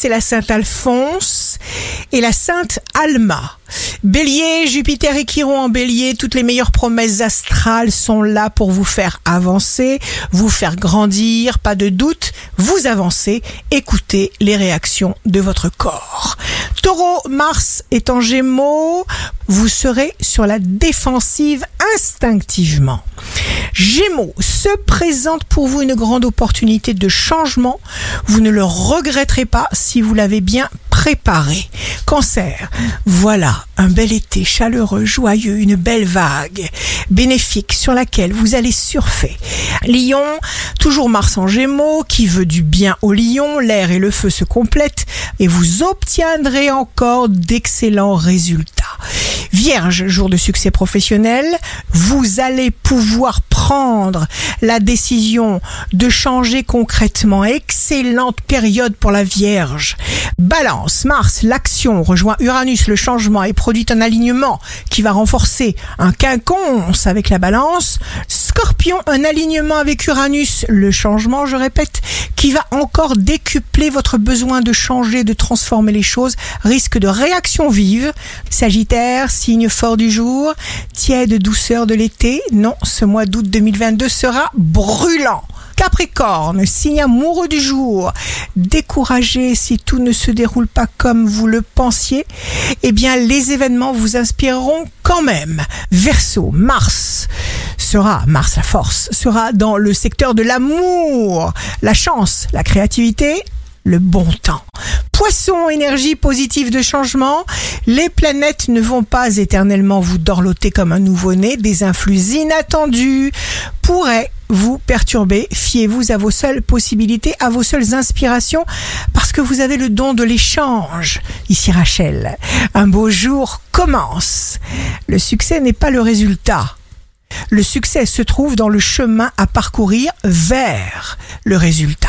c'est la Sainte Alphonse et la Sainte Alma. Bélier, Jupiter et Chiron en bélier, toutes les meilleures promesses astrales sont là pour vous faire avancer, vous faire grandir, pas de doute, vous avancez, écoutez les réactions de votre corps. Taureau, Mars est en gémeaux, vous serez sur la défensive instinctivement. Gémeaux, se présente pour vous une grande opportunité de changement. Vous ne le regretterez pas si vous l'avez bien préparé. Cancer, voilà un bel été chaleureux, joyeux, une belle vague bénéfique sur laquelle vous allez surfer. Lion, toujours Mars en Gémeaux, qui veut du bien au lion, l'air et le feu se complètent et vous obtiendrez encore d'excellents résultats. Vierge, jour de succès professionnel, vous allez pouvoir prendre la décision de changer concrètement. Excellente période pour la Vierge. Balance, Mars, l'action rejoint Uranus, le changement et produit un alignement qui va renforcer un quinconce avec la balance. Scorpion, un alignement avec Uranus, le changement, je répète, qui va encore décupler votre besoin de changer, de transformer les choses, risque de réaction vive. Sagittaire, signe fort du jour, tiède douceur de l'été. Non, ce mois d'août 2022 sera brûlant. Capricorne, signe amoureux du jour, découragé si tout ne se déroule pas comme vous le pensiez, eh bien les événements vous inspireront quand même. Verseau, Mars sera, Mars la force, sera dans le secteur de l'amour, la chance, la créativité, le bon temps. Poisson, énergie positive de changement. Les planètes ne vont pas éternellement vous dorloter comme un nouveau-né. Des influx inattendus pourraient vous perturber. Fiez-vous à vos seules possibilités, à vos seules inspirations, parce que vous avez le don de l'échange. Ici Rachel, un beau jour commence. Le succès n'est pas le résultat. Le succès se trouve dans le chemin à parcourir vers le résultat.